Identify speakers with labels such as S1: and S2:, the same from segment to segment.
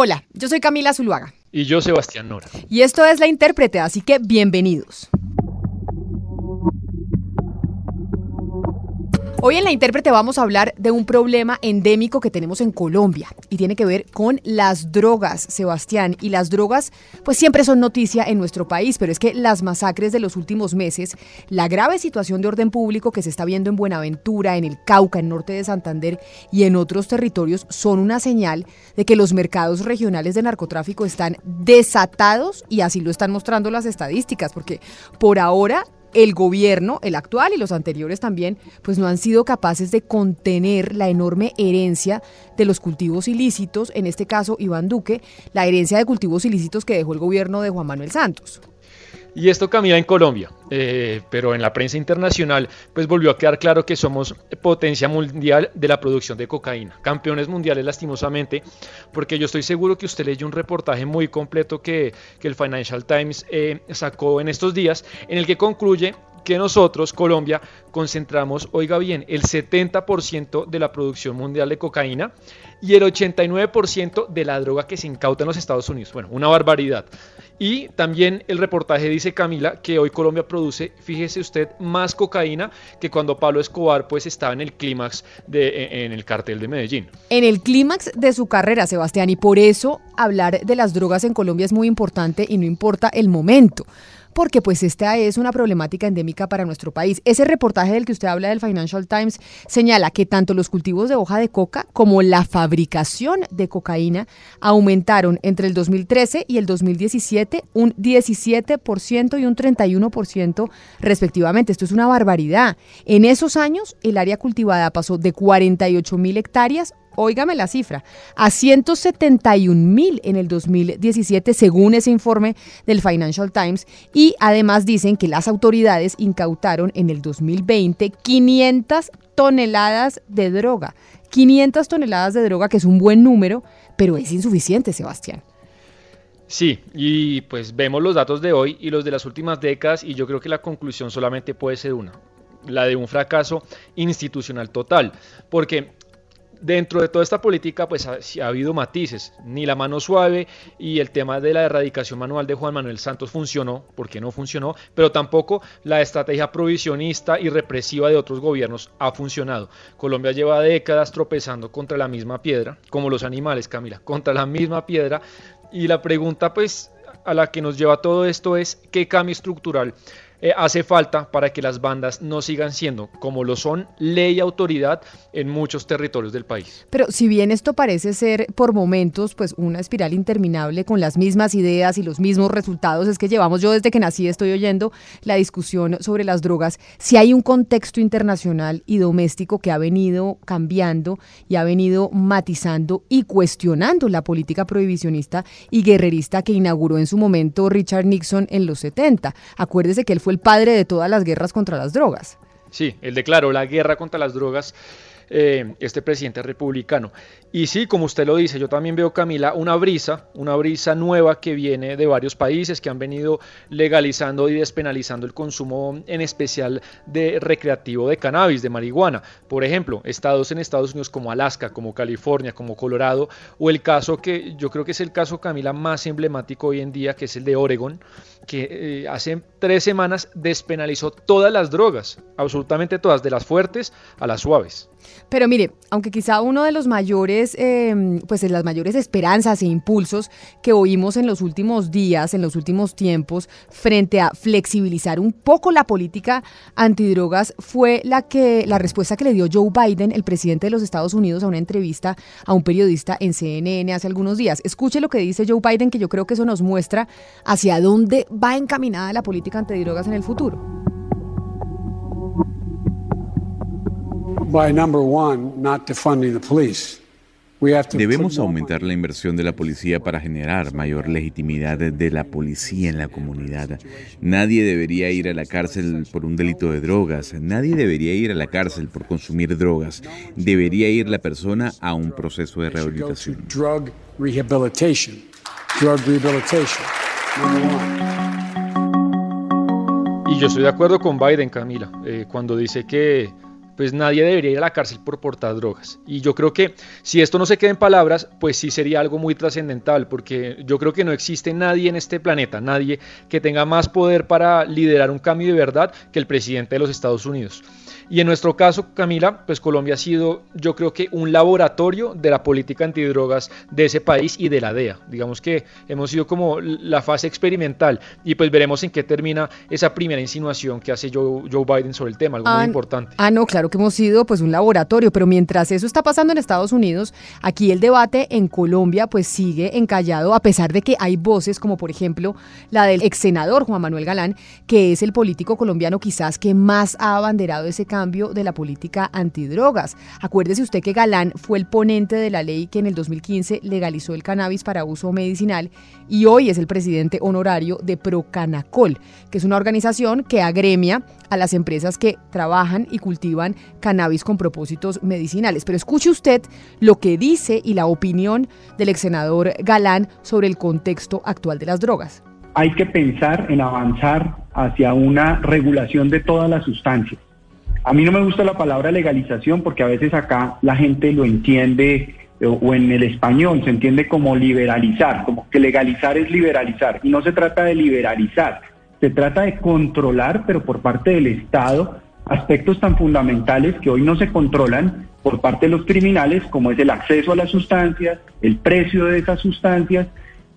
S1: Hola, yo soy Camila Zuluaga.
S2: Y yo Sebastián Nora.
S1: Y esto es La Intérprete, así que bienvenidos. Hoy en la intérprete vamos a hablar de un problema endémico que tenemos en Colombia y tiene que ver con las drogas, Sebastián. Y las drogas pues siempre son noticia en nuestro país, pero es que las masacres de los últimos meses, la grave situación de orden público que se está viendo en Buenaventura, en el Cauca, en norte de Santander y en otros territorios son una señal de que los mercados regionales de narcotráfico están desatados y así lo están mostrando las estadísticas, porque por ahora el gobierno, el actual y los anteriores también, pues no han sido capaces de contener la enorme herencia de los cultivos ilícitos, en este caso Iván Duque, la herencia de cultivos ilícitos que dejó el gobierno de Juan Manuel Santos.
S2: Y esto camina en Colombia, eh, pero en la prensa internacional pues volvió a quedar claro que somos potencia mundial de la producción de cocaína, campeones mundiales lastimosamente, porque yo estoy seguro que usted leyó un reportaje muy completo que, el Financial Times eh, sacó en estos días, en el que concluye que nosotros, Colombia, concentramos, oiga bien, el 70% de la producción mundial de cocaína y el 89% de la droga que se incauta en los Estados Unidos. Bueno, una barbaridad. Y también el reportaje dice Camila que hoy Colombia produce, fíjese usted, más cocaína que cuando Pablo Escobar pues estaba en el clímax de e, en el cartel de Medellín.
S1: En el clímax de su carrera, Sebastián, y por eso hablar de las drogas en Colombia es muy importante y no importa el momento porque pues esta es una problemática endémica para nuestro país. Ese reportaje del que usted habla del Financial Times señala que tanto los cultivos de hoja de coca como la fabricación de cocaína aumentaron entre el 2013 y el 2017 un 17% y un 31% respectivamente. Esto es una barbaridad. En esos años el área cultivada pasó de 48 mil hectáreas óigame la cifra, a 171 mil en el 2017, según ese informe del Financial Times, y además dicen que las autoridades incautaron en el 2020 500 toneladas de droga. 500 toneladas de droga, que es un buen número, pero es insuficiente, Sebastián.
S2: Sí, y pues vemos los datos de hoy y los de las últimas décadas y yo creo que la conclusión solamente puede ser una, la de un fracaso institucional total, porque dentro de toda esta política pues ha, ha, habido matices, ni la mano suave y el tema de la erradicación manual de Juan Manuel Santos funcionó, porque no funcionó, pero tampoco la estrategia provisionista y represiva de otros gobiernos ha funcionado. Colombia lleva décadas tropezando contra la misma piedra, como los animales, Camila, contra la misma piedra. Y la pregunta pues a la que nos lleva todo esto es qué cambio estructural eh, hace falta para que las bandas no sigan siendo, como lo son, ley y autoridad en muchos territorios del país.
S1: Pero si bien esto parece ser por momentos pues una espiral interminable con las mismas ideas y los mismos resultados, es que llevamos yo desde que nací estoy oyendo la discusión sobre las drogas, si hay un contexto internacional y doméstico que ha venido cambiando y ha venido matizando y cuestionando la política prohibicionista y guerrerista que inauguró en su momento Richard Nixon en los 70. Acuérdese que él fue el padre de todas las guerras contra las drogas.
S2: Sí, él declaró la guerra contra las drogas eh, este presidente republicano. Y sí, como usted lo dice, yo también veo, Camila, una brisa, una brisa nueva que viene de varios países que han venido legalizando y despenalizando el consumo, en especial de recreativo de cannabis, de marihuana. Por ejemplo, estados en Estados Unidos como Alaska, como California, como Colorado, o el caso que yo creo que es el caso, Camila, más emblemático hoy en día, que es el de Oregon, que eh, hace tres semanas despenalizó todas las drogas, absolutamente todas, de las fuertes a las suaves.
S1: Pero mire, aunque quizá uno de los mayores, em, pues las mayores esperanzas e impulsos que oímos en los últimos días, en los últimos tiempos, frente a flexibilizar un poco la política antidrogas, fue la que la respuesta que le dio Joe Biden, el presidente de los Estados Unidos, a una entrevista a un periodista en CNN hace algunos días. Escuche lo que dice Joe Biden, que yo creo que eso nos muestra hacia dónde va encaminada la política antidrogas en el futuro.
S3: Debemos aumentar la inversión de la policía para generar mayor legitimidad de la policía en la comunidad. Nadie debería ir a la cárcel por un delito de drogas. Nadie debería ir a la cárcel por consumir drogas. Debería ir la persona a un proceso de rehabilitación.
S2: Y yo estoy de acuerdo con Biden, Camila, eh, cuando dice que pues nadie debería ir a la cárcel por portar drogas. Y yo creo que si esto no se queda en palabras, pues sí sería algo muy trascendental, porque yo creo que no existe nadie en este planeta, nadie que tenga más poder para liderar un cambio de verdad que el presidente de los Estados Unidos. Y en nuestro caso, Camila, pues Colombia ha sido, yo creo que un laboratorio de la política antidrogas de ese país y de la DEA. Digamos que hemos sido como la fase experimental y pues veremos en qué termina esa primera insinuación que hace Joe, Biden sobre el tema, algo muy ah, importante.
S1: Ah, no, claro que hemos sido pues un laboratorio, pero mientras eso está pasando en Estados Unidos, aquí el debate en Colombia pues sigue encallado a pesar de que hay voces como por ejemplo la del ex senador Juan Manuel Galán, que es el político colombiano quizás que más ha abanderado ese cambio cambio de la política antidrogas. Acuérdese usted que Galán fue el ponente de la ley que en el 2015 legalizó el cannabis para uso medicinal y hoy es el presidente honorario de Procanacol, que es una organización que agremia a las empresas que trabajan y cultivan cannabis con propósitos medicinales. Pero escuche usted lo que dice y la opinión del ex senador Galán sobre el contexto actual de las drogas.
S4: Hay que pensar en avanzar hacia una regulación de todas las sustancias a mí no me gusta la palabra legalización porque a veces acá la gente lo entiende eh, o en el español se entiende como liberalizar, como que legalizar es liberalizar. Y no se trata de liberalizar, se trata de controlar, pero por parte del Estado, aspectos tan fundamentales que hoy no se controlan por parte de los criminales, como es el acceso a las sustancias, el precio de esas sustancias,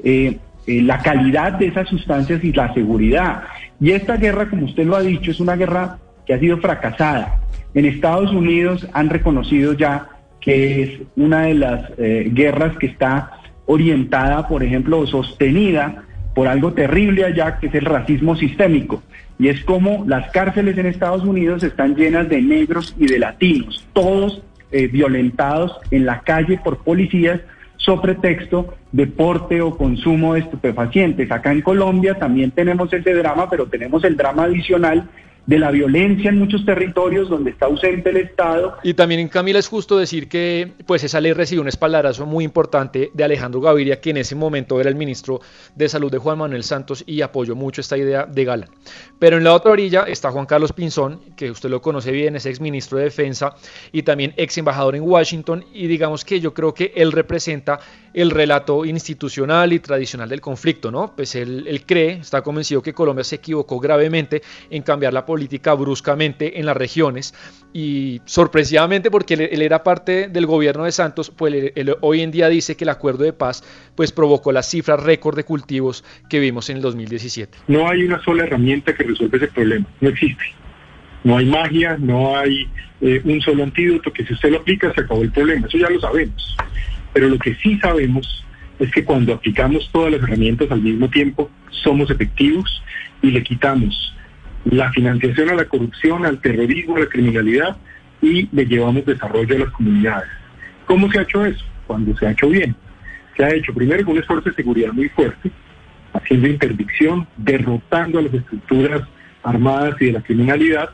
S4: eh, eh, la calidad de esas sustancias y la seguridad. Y esta guerra, como usted lo ha dicho, es una guerra que ha sido fracasada. En Estados Unidos han reconocido ya que es una de las eh, guerras que está orientada, por ejemplo, o sostenida por algo terrible allá, que es el racismo sistémico. Y es como las cárceles en Estados Unidos están llenas de negros y de latinos, todos eh, violentados en la calle por policías sobre texto de porte o consumo de estupefacientes. Acá en Colombia también tenemos ese drama, pero tenemos el drama adicional de la violencia en muchos territorios donde está ausente el Estado.
S2: Y también en Camila es justo decir que pues esa ley recibió un espaldarazo muy importante de Alejandro Gaviria, que en ese momento era el ministro de Salud de Juan Manuel Santos y apoyó mucho esta idea de Gala. Pero en la otra orilla está Juan Carlos Pinzón, que usted lo conoce bien, es ex ministro de Defensa y también ex embajador en Washington y digamos que yo creo que él representa el relato institucional y tradicional del conflicto, ¿no? Pues él, él cree, está convencido que Colombia se equivocó gravemente en cambiar la política bruscamente en las regiones y sorpresivamente porque él, era parte del gobierno de Santos, pues él, hoy en día dice que el acuerdo de paz pues provocó las cifras récord de cultivos que vimos en el 2017.
S5: No hay una sola herramienta que resuelva ese problema, no existe. No hay magia, no hay eh, un solo antídoto que si usted lo aplica se acabó el problema, eso ya lo sabemos. Pero lo que sí sabemos es que cuando aplicamos todas las herramientas al mismo tiempo, somos efectivos y le quitamos la financiación a la corrupción, al terrorismo, a la criminalidad y le llevamos desarrollo a las comunidades. ¿Cómo se ha hecho eso? Cuando se ha hecho bien. Se ha hecho primero con un esfuerzo de seguridad muy fuerte, haciendo interdicción, derrotando a las estructuras armadas y de la criminalidad,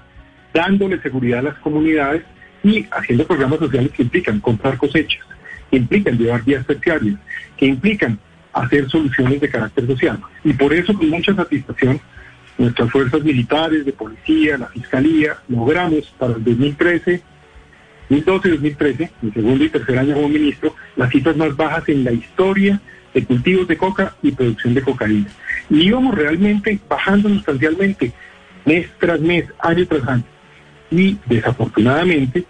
S5: dándole seguridad a las comunidades y haciendo programas sociales que implican comprar cosechas, que implican llevar vías terciarias, que implican hacer soluciones de carácter social. Y por eso, con mucha satisfacción, nuestras fuerzas militares, de policía, la fiscalía, logramos para el 2013, 2012 y 2013, mi segundo y tercer año como ministro, las cifras más bajas en la historia de cultivos de coca y producción de cocaína. Y íbamos realmente bajando sustancialmente mes tras mes, año tras año. Y desafortunadamente,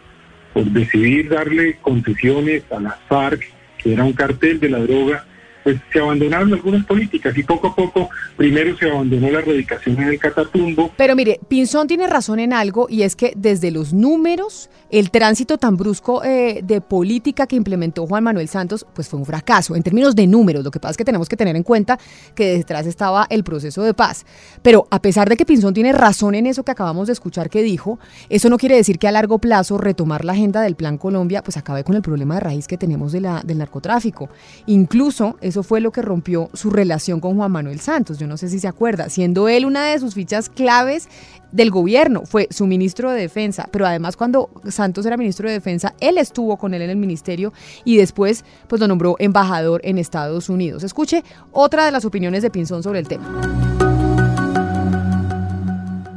S5: por decidir darle concesiones a la FARC, que era un cartel de la droga, pues se abandonaron algunas políticas y poco a poco primero se abandonó la erradicación en el Catatumbo.
S1: Pero mire, Pinzón tiene razón en algo y es que desde los números, el tránsito tan brusco eh, de política que implementó Juan Manuel Santos, pues fue un fracaso en términos de números. Lo que pasa es que tenemos que tener en cuenta que detrás estaba el proceso de paz. Pero a pesar de que Pinzón tiene razón en eso que acabamos de escuchar que dijo, eso no quiere decir que a largo plazo retomar la agenda del Plan Colombia pues acabe con el problema de raíz que tenemos del narcotráfico. Incluso eso fue lo que rompió su relación con Juan Manuel Santos. Yo no sé si se acuerda, siendo él una de sus fichas claves del gobierno, fue su ministro de Defensa, pero además cuando Santos era ministro de Defensa, él estuvo con él en el ministerio y después pues lo nombró embajador en Estados Unidos. Escuche otra de las opiniones de Pinzón sobre el tema.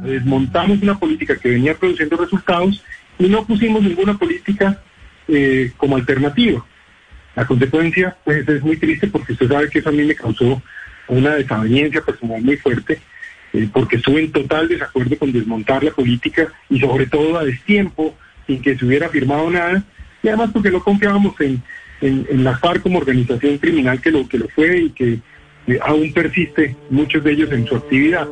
S5: Desmontamos una política que venía produciendo resultados y no pusimos ninguna política eh, como alternativa. La consecuencia pues es muy triste porque usted sabe que eso a mí me causó una desaveniencia personal muy fuerte, eh, porque estuve en total desacuerdo con desmontar la política y sobre todo a destiempo, sin que se hubiera firmado nada, y además porque no confiábamos en, en, la FARC como organización criminal que lo, que lo fue y que eh, aún persiste muchos de ellos en su actividad.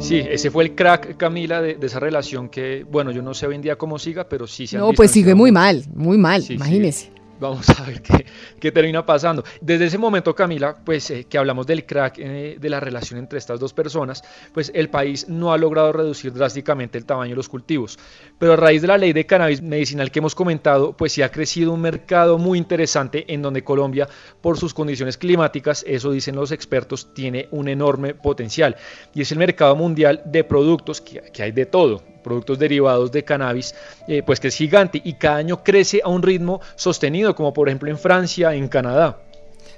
S2: Sí, ese fue el crack, Camila, de, esa relación que, bueno, yo no sé hoy en día cómo siga, pero sí se
S1: No, pues sigue muy mal, muy mal, imagínese.
S2: Vamos a ver qué, termina pasando. Desde ese momento, Camila, pues eh, que hablamos del crack eh, de la relación entre estas dos personas, pues el país no ha logrado reducir drásticamente el tamaño de los cultivos. Pero a raíz de la ley de cannabis medicinal que hemos comentado, pues sí ha crecido un mercado muy interesante en donde Colombia, por sus condiciones climáticas, eso dicen los expertos, tiene un enorme potencial. Y es el mercado mundial de productos que hay de todo productos derivados de cannabis, eh, pues que es gigante y cada año crece a un ritmo sostenido, como por ejemplo en Francia, en Canadá.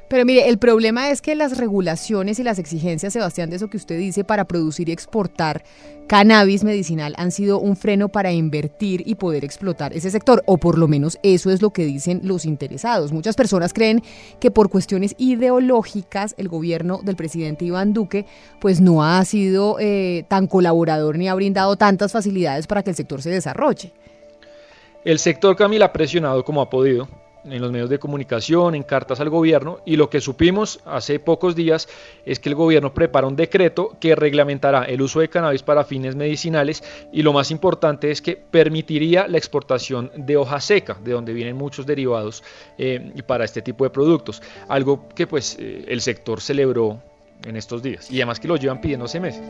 S1: Pero mire, el problema es que las regulaciones y las exigencias, Sebastián, de eso que usted dice, para producir y exportar cannabis medicinal han sido un freno para invertir y poder explotar ese sector, o por lo menos eso es lo que dicen los interesados. Muchas personas creen que por cuestiones ideológicas el gobierno del presidente Iván Duque pues no ha sido eh, tan colaborador ni ha brindado tantas facilidades para que el sector se desarrolle.
S2: El sector Camila ha presionado como ha podido en los medios de comunicación, en cartas al gobierno, y lo que supimos hace pocos días es que el gobierno prepara un decreto que reglamentará el uso de cannabis para fines medicinales y lo más importante es que permitiría la exportación de hoja seca, de donde vienen muchos derivados eh, para este tipo de productos, algo que pues eh, el sector celebró en estos días y además que lo llevan pidiendo hace meses.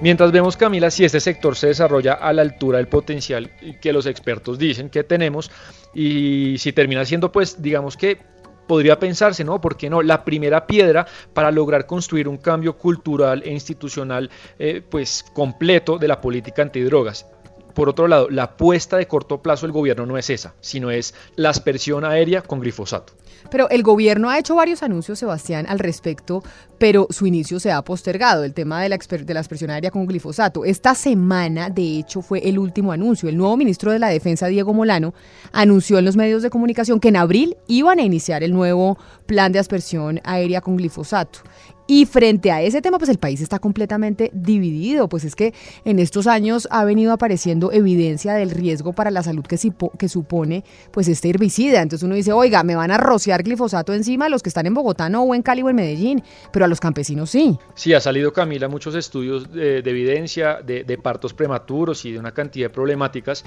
S2: Mientras vemos, Camila, si este sector se desarrolla a la altura del potencial que los expertos dicen que tenemos y si termina siendo, pues, digamos que podría pensarse, ¿no? ¿Por qué no? La primera piedra para lograr construir un cambio cultural e institucional, eh, pues, completo de la política antidrogas. Por otro lado, la apuesta de corto plazo del gobierno no es esa, sino es la aspersión aérea con glifosato.
S1: Pero el gobierno ha hecho varios anuncios, Sebastián, al respecto, pero su inicio se ha postergado, el tema de la, de la aspersión aérea con glifosato. Esta semana, de hecho, fue el último anuncio. El nuevo ministro de la Defensa, Diego Molano, anunció en los medios de comunicación que en abril iban a iniciar el nuevo plan de aspersión aérea con glifosato. Y frente a ese tema, pues el país está completamente dividido, pues es que en estos años ha venido apareciendo evidencia del riesgo para la salud que, que supone pues este herbicida. Entonces uno dice, oiga, me van a rociar glifosato encima a los que están en Bogotá no o en Cali o en Medellín, pero a los campesinos sí.
S2: Sí, ha salido Camila muchos estudios de, evidencia de, partos prematuros y de una cantidad de problemáticas.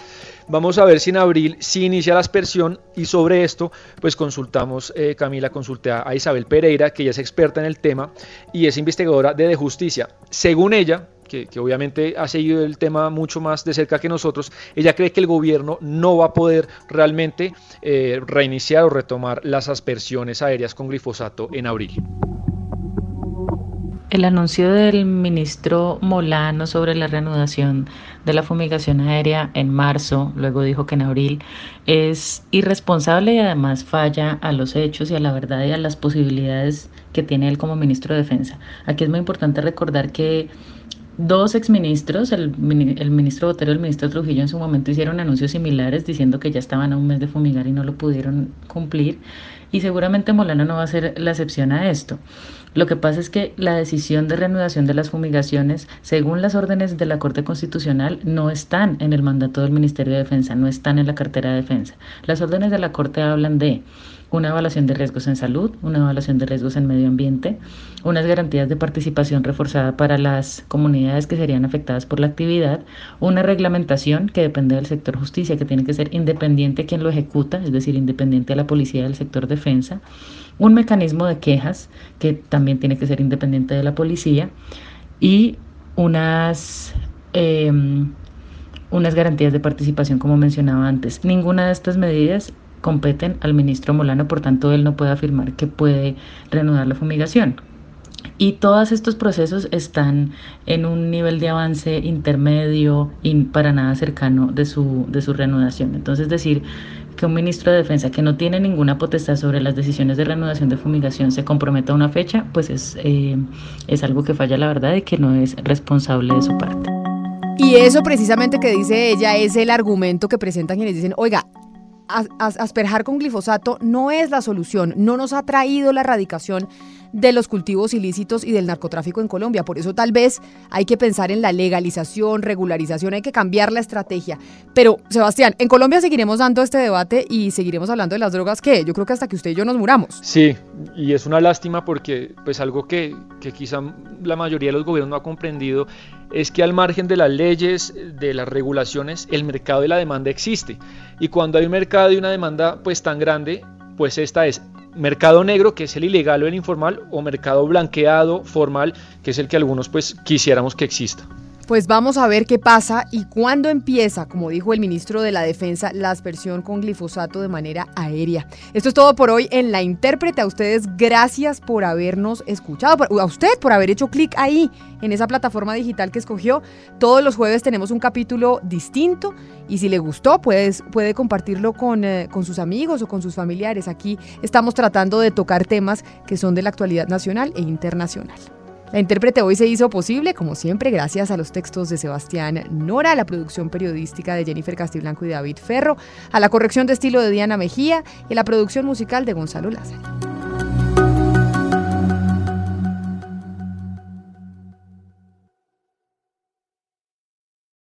S2: Vamos a ver si en abril sí inicia la aspersión y sobre esto pues consultamos, eh, Camila, consulté a Isabel Pereira, que ella es experta en el tema y es investigadora de, de justicia. Según ella, que, obviamente ha seguido el tema mucho más de cerca que nosotros, ella cree que el gobierno no va a poder realmente eh, reiniciar o retomar las aspersiones aéreas con glifosato en abril.
S6: El anuncio del ministro Molano sobre la reanudación de la fumigación aérea en marzo, luego dijo que en abril, es irresponsable y además falla a los hechos y a la verdad y a las posibilidades que tiene él como ministro de Defensa. Aquí es muy importante recordar que dos exministros, el, el ministro Botero y el ministro Trujillo en su momento hicieron anuncios similares diciendo que ya estaban a un mes de fumigar y no lo pudieron cumplir y seguramente Molano no va a ser la excepción a esto. Lo que pasa es que la decisión de reanudación de las fumigaciones, según las órdenes de la Corte Constitucional, no están en el mandato del Ministerio de Defensa, no están en la cartera de defensa. Las órdenes de la Corte hablan de una evaluación de riesgos en salud, una evaluación de riesgos en medio ambiente, unas garantías de participación reforzada para las comunidades que serían afectadas por la actividad, una reglamentación que depende del sector justicia, que tiene que ser independiente quien lo ejecuta, es decir, independiente de la policía del sector defensa, un mecanismo de quejas que también tiene que ser independiente de la policía y unas... Em, unas garantías de participación como mencionaba antes. Ninguna de estas medidas competen al ministro Molano, por tanto él no puede afirmar que puede reanudar la fumigación. Y todos estos procesos están en un nivel de avance intermedio y para nada cercano de su, de su reanudación. Entonces, decir que un ministro de Defensa que no tiene ninguna potestad sobre las decisiones de reanudación de fumigación se comprometa a una fecha, pues es, eh, es algo que falla la verdad y que no es responsable de su parte.
S1: Y eso precisamente que dice ella es el argumento que presentan quienes dicen, oiga, asperjar con glifosato no es la solución, no nos ha traído la erradicación de los cultivos ilícitos y del narcotráfico en Colombia. Por eso tal vez hay que pensar en la legalización, regularización, hay que cambiar la estrategia. Pero, Sebastián, en Colombia seguiremos dando este debate y seguiremos hablando de las drogas que yo creo que hasta que usted y yo nos muramos.
S2: Sí, y es una lástima porque pues algo que, que quizá la mayoría de los gobiernos no ha comprendido es que al margen de las leyes, de las regulaciones, el mercado de la demanda existe. Y cuando hay un mercado y una demanda pues tan grande, pues esta es mercado negro, que es el ilegal o el informal, o mercado blanqueado, formal, que es el que algunos pues quisiéramos que exista.
S1: Pues vamos a ver qué pasa y cuándo empieza, como dijo el ministro de la Defensa, la aspersión con glifosato de manera aérea. Esto es todo por hoy en La Intérprete. A ustedes gracias por habernos escuchado, a usted por haber hecho clic ahí en esa plataforma digital que escogió. Todos los jueves tenemos un capítulo distinto y si le gustó puedes, puede compartirlo con, eh, con sus amigos o con sus familiares. Aquí estamos tratando de tocar temas que son de la actualidad nacional e internacional. La intérprete hoy se hizo posible, como siempre, gracias a los textos de Sebastián Nora, a la producción periodística de Jennifer Castiblanco y David Ferro, a la corrección de estilo de Diana Mejía y a la producción musical de Gonzalo Lázaro.